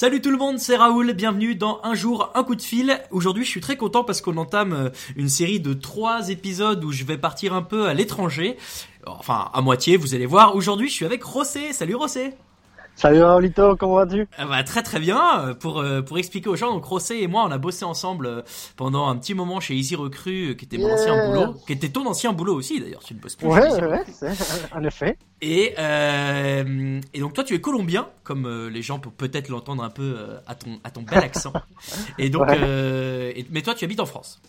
Salut tout le monde, c'est Raoul, bienvenue dans Un jour, un coup de fil. Aujourd'hui je suis très content parce qu'on entame euh, une série de trois épisodes où je vais partir un peu à l'étranger. Enfin, à moitié, vous allez voir. Aujourd'hui je suis avec Rossé. Salut Rossé Salut Raoulito, comment vas-tu? Ah bah, Très très bien. Pour, euh, pour expliquer aux gens, donc Rossé et moi, on a bossé ensemble euh, pendant un petit moment chez Easy Recru, qui était mon ancien boulot, qui était ton ancien boulot aussi d'ailleurs, tu ne bosses plus Ouais, ouais, en effet. Et, euh, et donc toi, tu es colombien, comme euh, les gens peuvent peut-être l'entendre un peu à, ton, à ton bel accent. et donc, mais toi, tu habites en France.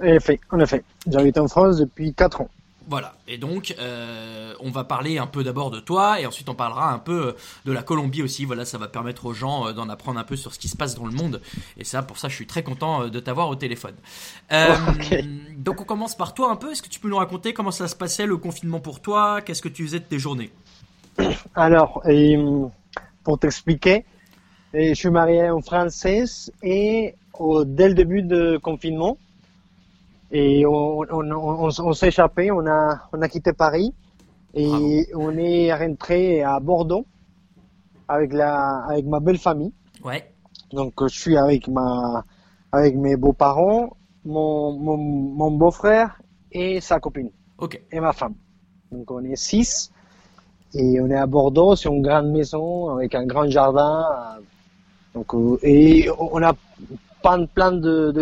En effet, en effet. J'habite en France depuis 4 ans. Voilà. Et donc, euh, on va parler un peu d'abord de toi, et ensuite on parlera un peu euh, de la Colombie aussi. Voilà, ça va permettre aux gens euh, d'en apprendre un peu sur ce qui se passe dans le monde. Et ça, pour ça, je suis très content de t'avoir au téléphone. Donc, on commence par toi un peu. Est-ce que tu peux nous raconter comment ça se passait le confinement pour toi? Qu'est-ce que tu faisais de tes journées? Alors, pour t'expliquer, je suis marié en française et dès le début de confinement, et on, on, on, on s'est échappé, on a, on a quitté Paris et on est rentré à Bordeaux avec la, avec ma belle famille. Ouais. Donc je suis avec ma, avec mes beaux-parents, mon, mon, mon beau-frère et sa copine. Ok. Et ma femme. Donc on est six et on est à Bordeaux, c'est une grande maison avec un grand jardin. Donc et on a plein, plein de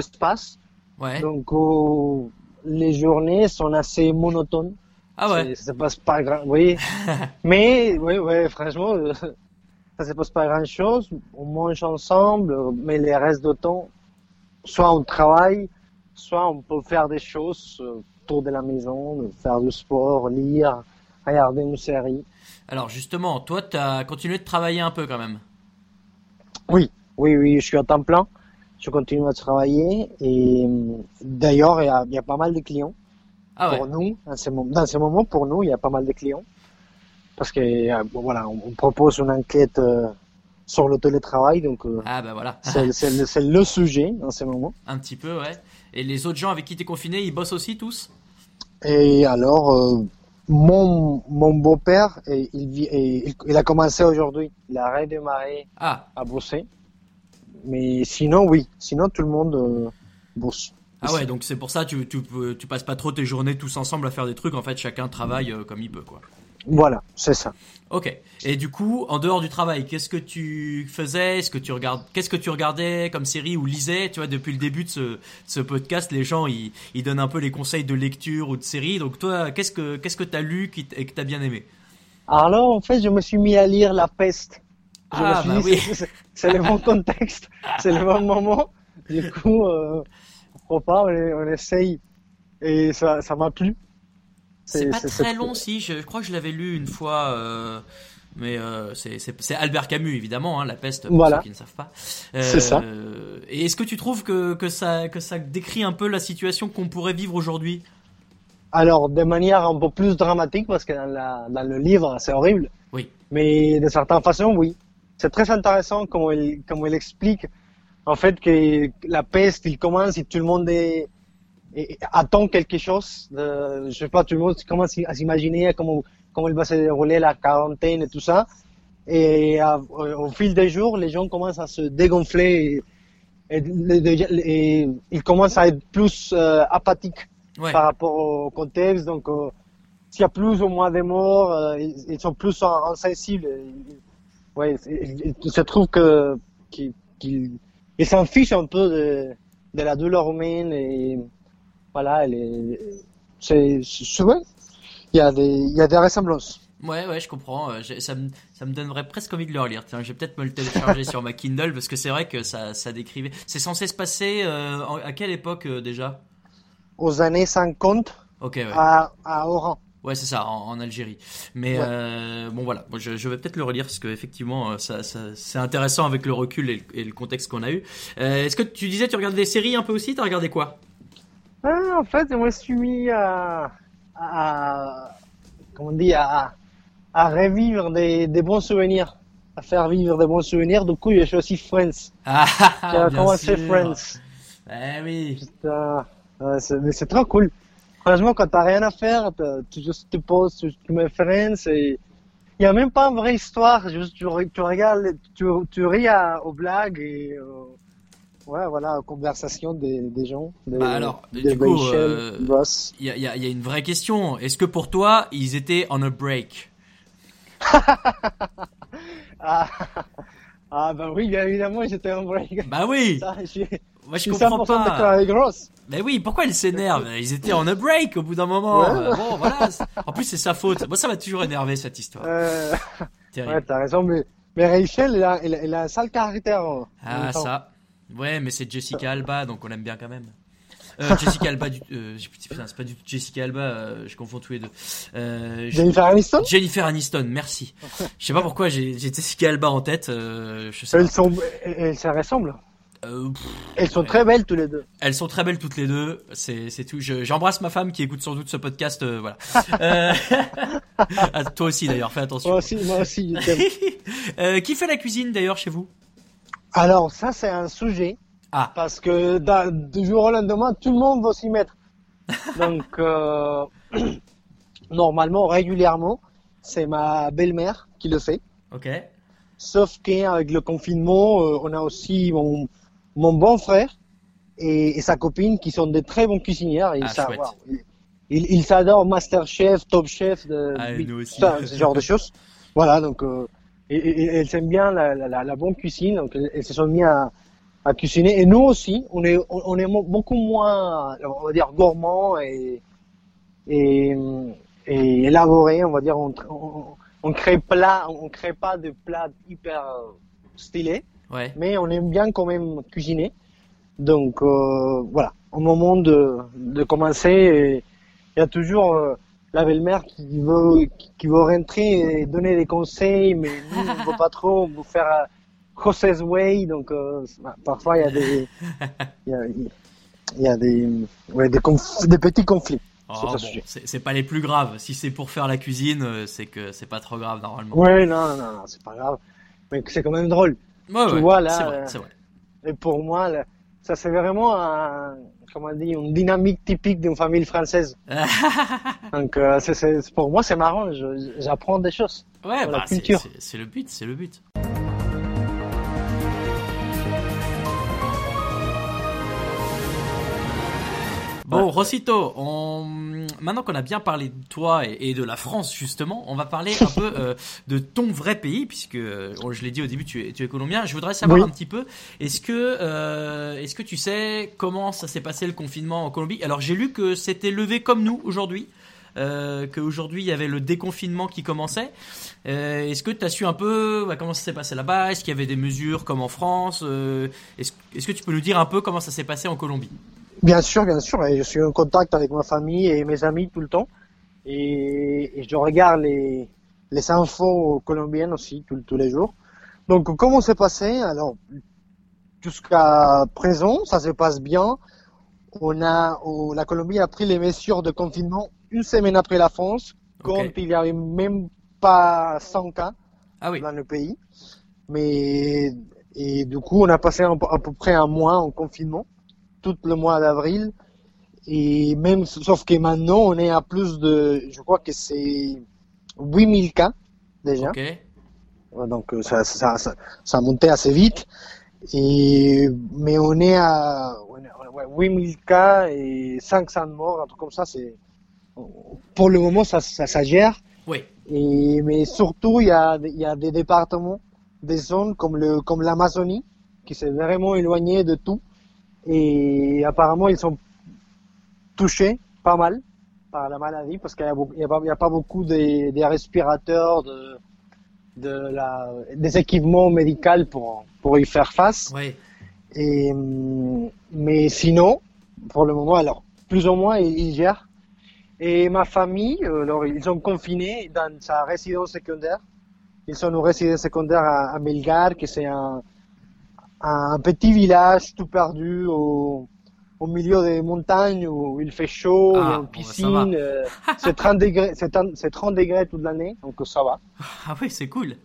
Donc, oh, les journées sont assez monotones. Ah ouais. Ça se passe pas grand, oui. mais, oui, oui, franchement, ça se passe pas grand chose. On mange ensemble, mais les restes de temps, soit on travaille, soit on peut faire des choses autour de la maison, faire du sport, lire, regarder une série. Alors justement, toi, tu as continué de travailler un peu quand même. Oui, oui, oui, je suis à temps plein je continue à travailler et d'ailleurs il y, a, pas mal de clients ah pour nous. Dans ce, dans ce moment pour nous il y a pas mal de clients. Parce que euh, voilà on, propose une enquête euh, sur le télétravail donc euh, ah bah voilà. c'est le sujet en ce moment. Un petit peu ouais. Et les autres gens avec qui tu es confiné ils bossent aussi tous? Et alors mon, mon beau-père il, il, il, a commencé aujourd'hui. Il a redémarré ah. à bosser mais sinon, oui. Sinon, tout le monde euh, bosse. Ah ouais, donc c'est pour ça tu, tu, tu passes pas trop tes journées tous ensemble à faire des trucs. En fait, chacun travaille euh, comme il peut, quoi. Voilà, c'est ça. Ok. Et du coup, en dehors du travail, qu'est-ce que tu faisais? Est-ce que tu regardes Qu'est-ce que tu regardais comme série ou lisais? Tu vois, depuis le début de ce, ce podcast, les gens ils, ils, donnent un peu les conseils de lecture ou de série. Donc toi, qu'est-ce que qu'est-ce que t'as lu qui et que t'as bien aimé? Alors en fait, je me suis mis à lire La Peste ah, bah oui. c'est le bon contexte, c'est le bon moment. Du coup, euh, pourquoi pas, on, essaye. Et ça, ça m'a plu. C'est pas très long, si. Je, crois que je l'avais lu une fois. Euh, mais euh, c'est Albert Camus, évidemment, hein, La peste, pour ceux qui ne savent pas. c'est ça. Euh, et est-ce que tu trouves que, que, ça, que ça décrit un peu la situation qu'on pourrait vivre aujourd'hui? Alors, de manière un peu plus dramatique, parce que dans, la, dans le livre, c'est horrible. Oui. Mais de certaines façons, oui c'est très intéressant comment il, comment il explique en fait que la peste, il commence et tout le monde est, attend quelque chose. De, je sais pas, tout le monde commence à s'imaginer comment, comment il va se dérouler la quarantaine et tout ça. Et au fil des jours, les gens commencent à se dégonfler et, et, ils commencent à être plus euh, apathiques par rapport au contexte. Donc, euh, s'il y a plus ou moins de morts, euh, ils, sont plus insensibles ouais, je trouve que qu'il il s'en fiche un peu de, de la douleur humaine et voilà, c'est vrai. Il y a des il y a des ressemblances. Ouais, ouais, je comprends. Euh, ça me, ça me donnerait presque envie de le relire. Tiens, je vais peut-être me le télécharger sur ma Kindle parce que c'est vrai que ça, ça décrivait. C'est censé se passer euh, à quelle époque euh, déjà? Aux années 50. Ok, ouais. À, à Oran. Ouais, c'est ça, en, Algérie. Mais euh, bon, voilà, je, je vais peut-être le relire parce que effectivement, euh, ça, ça c'est intéressant avec le recul et le, contexte qu'on a eu. Euh, Est-ce que tu disais tu regardes des séries un peu aussi? T'as regardé quoi? Ah, En fait, moi, je suis mis à, à comment on dit, à, à revivre des, des bons souvenirs, à faire vivre des bons souvenirs. Du coup, j'ai choisi Friends. Ah, j'ai commencé Friends? Eh oui. Putain, mais c'est trop cool. Franchement, quand t'as rien à faire, tu juste te poses, tu mets Friends et il y a même pas une vraie histoire. Juste, tu, tu regardes, tu, tu ris à- aux blagues et euh, ouais, voilà, aux conversations des, des gens. Des, Bah alors, des du coup, Rachel, euh. Il y a, il y a- il y a une vraie question. Est-ce que pour toi, ils étaient on a break? Ah, ah bah oui, bien évidemment, j'étais en break. Bah oui. Ça, Moi, je comprends 100% d'accord pas. avec Ross. Mais oui, pourquoi ils s'énervent Ils étaient on a break au bout d'un moment. Ouais. Euh, Bon, voilà. En plus, c'est sa faute. Moi, ça m'a toujours énervé cette histoire. Euh, Terrible. ouais, t'as raison, mais, mais Rachel, elle a, elle, a- elle a un sale caractère. hein, en Ah ça. Ouais, mais c'est Jessica Alba, donc on l'aime bien quand même. Euh, Jessica Alba, du... euh, putain, c'est pas du tout Jessica Alba, euh, je confonds tous les deux. Euh, je- Jennifer Aniston? Jennifer Aniston, merci. Je sais pas pourquoi j'ai Jessica Alba en tête. euh, je sais Elles pas. sont, elles, elles se ressemblent. Euh, pff, Elles sont Ouais. très belles tous les deux. elles sont très belles toutes les deux. C'est c'est tout. Je- J'embrasse ma femme qui écoute sans doute ce podcast. euh, voilà. Euh, ah, toi aussi d'ailleurs, fais attention. Moi aussi, moi aussi, qui fait la cuisine d'ailleurs chez vous? Alors, ça, c'est un sujet. Ah, Parce que du jour au lendemain, tout le monde va s'y mettre. Donc, normalement, régulièrement, c'est ma belle-mère qui le fait. ok. Sauf qu'avec le confinement, on a aussi mon, mon bon frère et, et sa copine qui sont des très bons cuisinières. Et Ah, ça, ils ils- s'adorent Masterchef, Top Chef, de, Ah, et oui, nous aussi. ça, ce genre de choses. Voilà, donc euh, et, et- et elles aiment bien la, la, la, la bonne cuisine, donc elles, elles se sont mis à, à cuisiner. Et nous aussi, on est on, on est mo- beaucoup moins, on va dire gourmand et et, et élaboré, on va dire. On, on, on crée plat, on crée pas de plats hyper euh, stylés, Ouais. mais on aime bien quand même cuisiner. Donc euh, voilà, au moment de, de commencer, il y a toujours euh, la belle-mère qui veut qui veut rentrer et donner des conseils, mais nous on veut pas trop, veut faire euh, José's way, donc euh, parfois il y a des il y a, y a des ouais, des, conf- des petits conflits. Oh, C'est bon, c'est pas les plus graves. Si c'est pour faire la cuisine, euh, c'est que c'est pas trop grave normalement. Ouais, non, non, non, c'est pas grave, mais c'est quand même drôle. Ouais, Tu ouais, vois, là, c'est vrai, euh, vrai. Et pour moi, là, ça c'est vraiment un, comment dit, une dynamique typique d'une famille française. Donc euh, pour moi c'est marrant, j'apprends des choses. Ouais, bah, c'est le but, c'est le but. Bon, Rosito, on... maintenant qu'on a bien parlé de toi et, et de la France justement, on va parler un peu euh, de ton vrai pays, puisque euh, je l'ai dit au début, tu es, tu es colombien. Je voudrais savoir Oui. un petit peu, est-ce que, euh, est-ce que tu sais comment ça s'est passé le confinement en Colombie? Alors j'ai lu que c'était levé comme nous aujourd'hui, euh, qu'aujourd'hui il y avait le déconfinement qui commençait. Euh, est-ce que tu as su un peu bah, comment ça s'est passé là-bas? Est-ce qu'il y avait des mesures comme en France? Euh, Est-ce est-ce que tu peux nous dire un peu comment ça s'est passé en Colombie? Bien sûr, bien sûr, et je suis en contact avec ma famille et mes amis tout le temps. Et, et je regarde les, les infos colombiennes aussi tous tous les jours. Donc comment c'est passé? Alors jusqu'à présent, ça se passe bien. On a, la Colombie a pris les mesures de confinement une semaine après la France, quand il y avait même pas 100 cas Ah oui, dans le pays. Mais et du coup, on a passé à peu près un mois en confinement, tout le mois d'avril. Et même, sauf que maintenant, on est à plus de, je crois que c'est 8000 cas déjà. ok. Donc euh, ça, ça, ça, ça a monté assez vite. Et, mais on est à on est- ouais, 8000 cas et 500 morts, un truc comme ça. C'est, pour le moment, ça, ça, ça gère. Oui, Et, mais surtout, il y a, y a des départements, des zones comme le, comme l'Amazonie, qui s'est vraiment éloigné de tout. Et apparemment, ils sont touchés pas mal par la maladie parce qu'il n'y a, pas- beaucoup des, des respirateurs, de, de la, des équipements médicaux pour, pour y faire face. oui. Et, mais sinon, pour le moment, alors, plus ou moins, ils, ils gèrent. Et ma famille, euh, alors, ils sont confinés dans sa résidence secondaire. Ils sont en résidence secondaire à, à Melgar, que c'est un, un petit village tout perdu au, au milieu des montagnes où il fait chaud, il y Ah, a une piscine, euh, c'est 30 degrés, c'est 30 c'est 30 degrés toute l'année, donc ça va. Ah oui, c'est cool.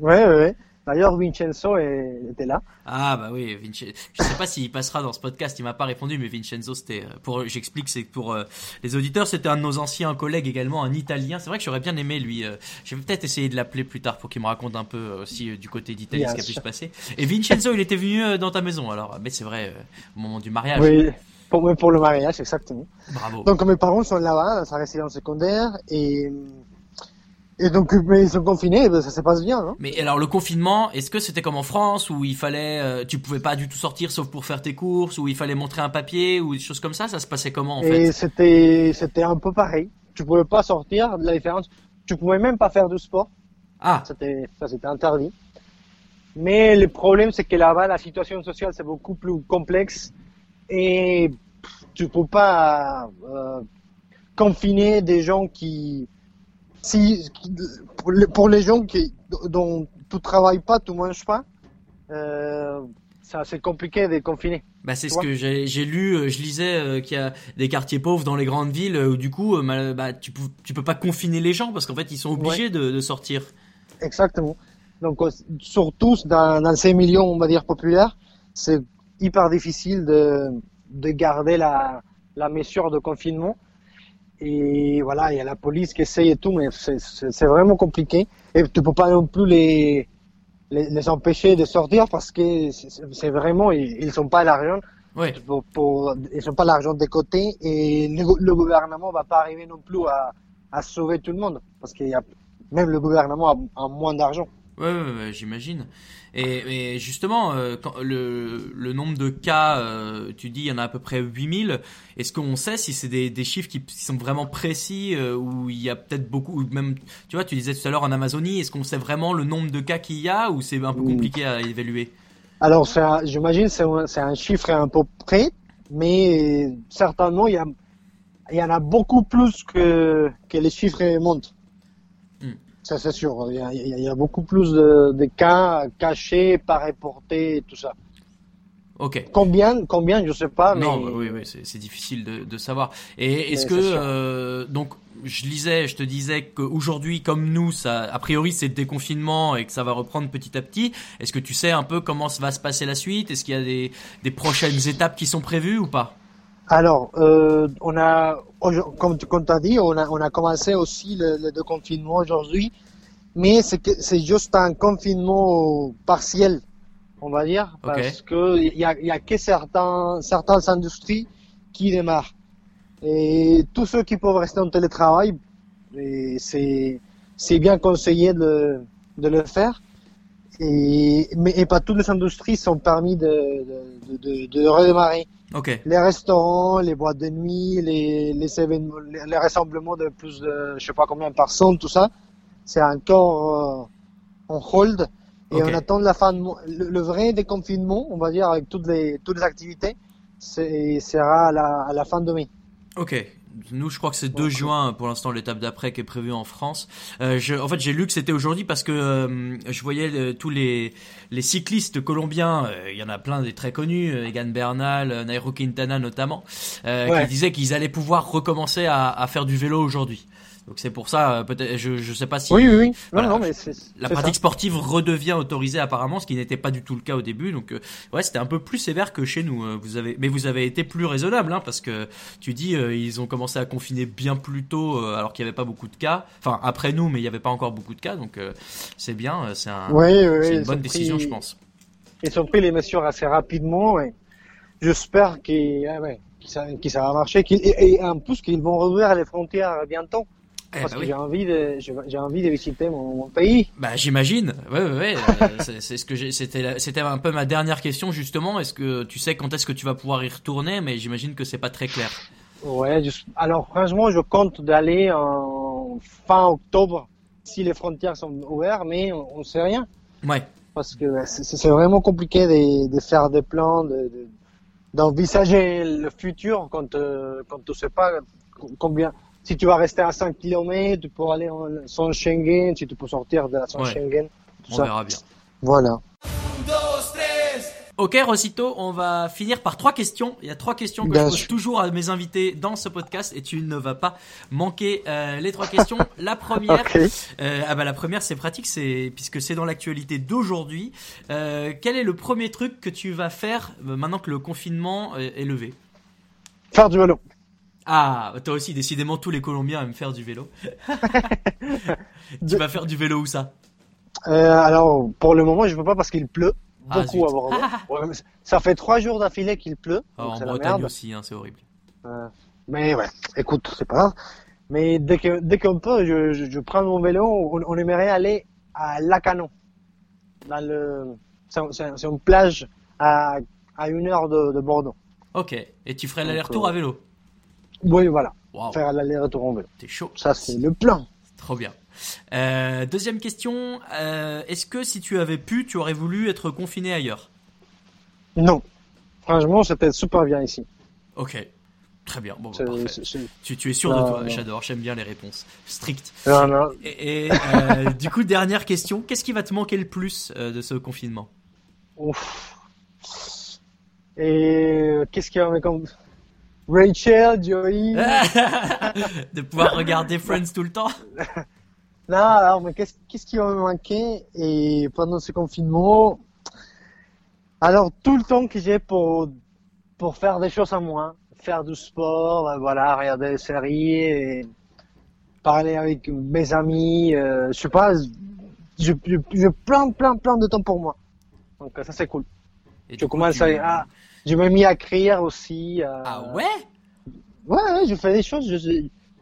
Ouais, ouais, ouais. D'ailleurs, Vincenzo était là. Ah bah oui, Vincenzo. Je sais pas s'il passera dans ce podcast. Il m'a pas répondu, mais Vincenzo, c'était euh, pour. J'explique, c'est pour euh, les auditeurs. C'était un de nos anciens collègues également, un Italien. C'est vrai que j'aurais bien aimé lui. Euh, je vais peut-être essayer de l'appeler plus tard pour qu'il me raconte un peu aussi du côté d'Italie ce qui a pu se passer. Et Vincenzo, il était venu dans ta maison. Alors, mais c'est vrai, au moment du mariage. Oui. Pour, pour le mariage, exactement. Bravo. Donc mes parents sont là-bas, dans sa résidence secondaire, et et donc, mais ils sont confinés, ben, ça se passe bien. Hein mais alors le confinement, est-ce que c'était comme en France où il fallait, euh, tu pouvais pas du tout sortir sauf pour faire tes courses, où il fallait montrer un papier ou des choses comme ça Ça se passait comment en Et c'était c'était un peu pareil. Tu pouvais pas sortir. La différence, tu pouvais même pas faire de sport. Ah. C'était ça, c'était interdit. Mais le problème, c'est que là-bas, la situation sociale c'est beaucoup plus complexe et tu peux pas euh, confiner des gens qui si pour les gens qui dont tu travailles pas, tu manges pas, euh, c'est compliqué de confiner. Bah c'est ce que j'ai lu, euh, je lisais euh, qu'il y a des quartiers pauvres dans les grandes villes où du coup bah, tu peux tu peux pas confiner les gens parce qu'en fait ils sont obligés de, de, sortir. Exactement. Donc surtout dans, dans ces milieux on va dire populaires, c'est hyper difficile de de garder la la mesure de confinement et voilà, il y a la police qui essaye et tout, mais c'est vraiment compliqué. Et tu peux pas non plus les, les, les empêcher de sortir parce que c'est vraiment, ils, sont pas l'argent. Oui. Pour, pour, ils sont pas l'argent des côtés et le, le, gouvernement va pas arriver non plus à, à sauver tout le monde parce qu'il y a même le gouvernement a, a moins d'argent. Ouais, ouais, j'imagine. Et, et, justement, euh, quand le, le, nombre de cas, euh, tu dis il y en a à peu près 8000. Est-ce qu'on sait si c'est des, des, chiffres qui, sont vraiment précis euh, ou il y a peut-être beaucoup, ou même, tu vois, tu disais tout à l'heure en Amazonie, est-ce qu'on sait vraiment le nombre de cas qu'il y a ou c'est un peu compliqué à évaluer? Alors, j'imagine c'est un, un chiffre un peu près, mais certainement il y, a, il y en a beaucoup plus que, que les chiffres montrent. Ça, c'est sûr. Il y, a, il y, a, beaucoup plus de, de, cas cachés, pas reportés, tout ça. Ok. Combien, combien, je sais pas. Non, oui, oui, c'est difficile de, de, savoir. Et est-ce que euh, donc je lisais, je te disais qu'aujourd'hui, comme nous, ça, a priori, c'est le déconfinement et que ça va reprendre petit à petit. Est-ce que tu sais un peu comment va se passer la suite? Est-ce qu'il y a des, des prochaines étapes qui sont prévues ou pas? Alors, euh, on a, comme, comme tu as dit, on a, on a commencé aussi le, le déconfinement aujourd'hui, mais c'est juste un confinement partiel, on va dire, parce que il y a, y a que certains, certaines industries qui démarrent. Et tous ceux qui peuvent rester en télétravail, c'est, c'est bien conseillé de, de le faire. Et, mais et pas toutes les industries sont permis de, de, de, de redémarrer. Les restaurants, les boîtes de nuit, les, les, événements, les, rassemblements de plus de je sais pas combien de personnes, tout ça, c'est encore euh, en hold. Et on attend la fin le, vrai déconfinement, on va dire, avec toutes les, toutes les activités, sera à la, à la fin de mai. Ok, nous, je crois que c'est 2 juin pour l'instant l'étape d'après qui est prévue en France. Euh, je, en fait, j'ai lu que c'était aujourd'hui parce que euh, je voyais euh, tous les, les cyclistes colombiens. Euh, il y en a plein des très connus, Egan Bernal, Nairo Quintana notamment, qui disaient qu'ils allaient pouvoir recommencer à, à faire du vélo aujourd'hui. Donc c'est pour ça, euh, peut-être, je je sais pas si. Oui, oui, oui. non, non, mais c'est, la pratique sportive redevient autorisée apparemment, ce qui n'était pas du tout le cas au début. Donc euh, ouais, c'était un peu plus sévère que chez nous. Euh, vous avez, mais vous avez été plus raisonnable, hein, parce que tu dis ils ont commencé à confiner bien plus tôt, alors qu'il n'y avait pas beaucoup de cas. Enfin après nous, mais il n'y avait pas encore beaucoup de cas, donc c'est bien, c'est un, oui, c'est une bonne décision, je pense. Ils ont pris les mesures assez rapidement. Et j'espère qu'ils, ah ça, ça va marcher. et, et en plus qu'ils vont rouvrir les frontières bientôt. Eh Parce bah que j'ai envie de j'ai envie de visiter mon, pays. Bah j'imagine. Ouais ouais, ouais. Euh, c'est ce que c'était c'était un peu ma dernière question justement. Est-ce que tu sais quand est-ce que tu vas pouvoir y retourner? Mais j'imagine que c'est pas très clair. Ouais. alors franchement, je compte d'aller en fin octobre si les frontières sont ouvertes, mais on, ne sait rien. Ouais. Parce que c'est vraiment compliqué de, de, faire des plans, de, d'envisager le futur quand euh, quand tu sais pas combien si tu vas rester à 5 km, tu peux aller en zone Schengen, si tu peux sortir de la zone Schengen. Tout On verra bien. Voilà. Ok, Rosito, on va finir par trois questions. Il y a trois questions que Bien je pose sûr. toujours à mes invités dans ce podcast et tu ne vas pas manquer euh, les trois questions. La première, euh, ah bah la première c'est pratique, c'est puisque c'est dans l'actualité d'aujourd'hui. Euh, quel est le premier truc que tu vas faire euh, maintenant que le confinement euh, est levé? Faire du vélo. Ah, toi aussi, décidément, tous les Colombiens aiment faire du vélo. tu vas faire du vélo où ça? Euh, alors, pour le moment, je peux pas parce qu'il pleut beaucoup zut. à Bordeaux. Ouais, mais ça fait trois jours d'affilée qu'il pleut. Ah, En Bretagne merde. aussi, hein, c'est horrible. Euh, mais ouais, écoute, c'est pas grave. Mais dès que dès qu'on peut, je, je, je prends mon vélo. On, on aimerait aller à Lacanon, dans le, c'est un- c'est un- c'est une plage à à une heure de, de Bordeaux. Ok, et tu ferais l'aller-retour euh, à vélo? Oui, voilà, Waouh, faire l'aller-retour en vélo. t'es chaud. Ça, c'est le plan. Trop bien. Euh, deuxième question, euh, est-ce que si tu avais pu, tu aurais voulu être confiné ailleurs? Non, franchement, c'était super bien ici. Ok, très bien. Bon, bah, parfait. Tu, tu es sûr de Non, toi. J'adore, j'aime bien les réponses strictes. Non, non. Et, et, euh, du coup, dernière question, qu'est-ce qui va te manquer le plus de ce confinement? Ouf. Et qu'est-ce qu'il y a mais comme Rachel, Joey. De pouvoir regarder Friends tout le temps Non, alors, mais qu'est-ce qu'est-ce qui va me manquer et pendant ce confinement Alors, tout le temps que j'ai pour, pour faire des choses à moi, faire du sport, euh, voilà, regarder des séries, et parler avec mes amis, euh, je sais pas, je, je, je plein, plein, plein de temps pour moi. Donc, ça, c'est cool. Et Je coup, commence tu- à, ah, je me mis à écrire aussi. euh, Ah ouais? Ouais, ouais, je fais des choses, je,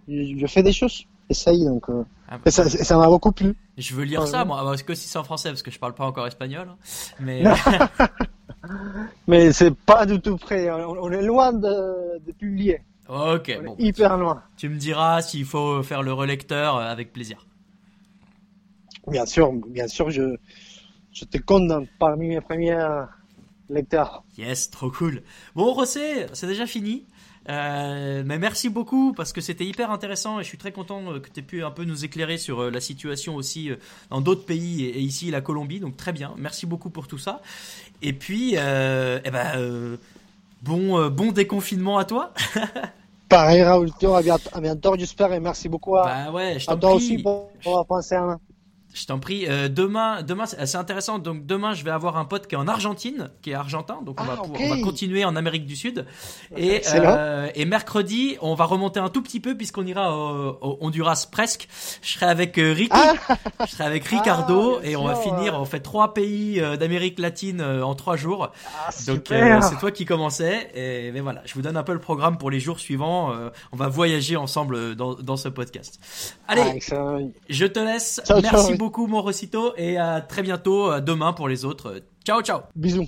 je, je fais des choses. Essaye, donc, euh, Ah, bah, et ça, ça m'a beaucoup plu. Je veux lire ça, moi. Ah, Parce que si c'est en français, parce que je parle pas encore espagnol. hein. Mais Mais c'est pas du tout prêt. On, on est loin de, de publier. ok, On bon, est hyper loin. tu me diras s'il faut faire le relecteur euh, avec plaisir. Bien sûr, bien sûr, je, je te compte parmi mes premiers euh, lecteurs. Yes, trop cool. Bon, Rossé, c'est déjà fini. Euh, mais merci beaucoup parce que c'était hyper intéressant et je suis très content euh, que tu aies pu un peu nous éclairer sur euh, la situation aussi dans d'autres pays et, ici la Colombie. Donc très bien, merci beaucoup pour tout ça. Et puis, euh, eh ben, euh, bon, euh, bon déconfinement à toi. Pareil, Raoul, à bientôt, à bientôt, j'espère, et merci beaucoup à, Bah ouais, je à toi prie. aussi pour, pour à moi. Je t'en prie. Euh, demain, demain, c'est intéressant. Donc demain, je vais avoir un pote qui est en Argentine, qui est argentin. Donc on, va, Ah, ok. on va continuer en Amérique du Sud. Et, euh, et mercredi, on va remonter un tout petit peu puisqu'on ira au, au Honduras presque. Je serai avec euh, Ricky, Ah, je serai avec Ricardo Ah, bien et on va finir. On fait trois pays euh, d'Amérique latine euh, en trois jours. ah, Donc c'est toi qui commençais. Et mais voilà, je vous donne un peu le programme pour les jours suivants. On va voyager ensemble dans, dans ce podcast. Allez, je te laisse. Ciao, Merci. Beaucoup, mon Rosito, et à très bientôt, à demain pour les autres. Ciao, ciao. Bisous.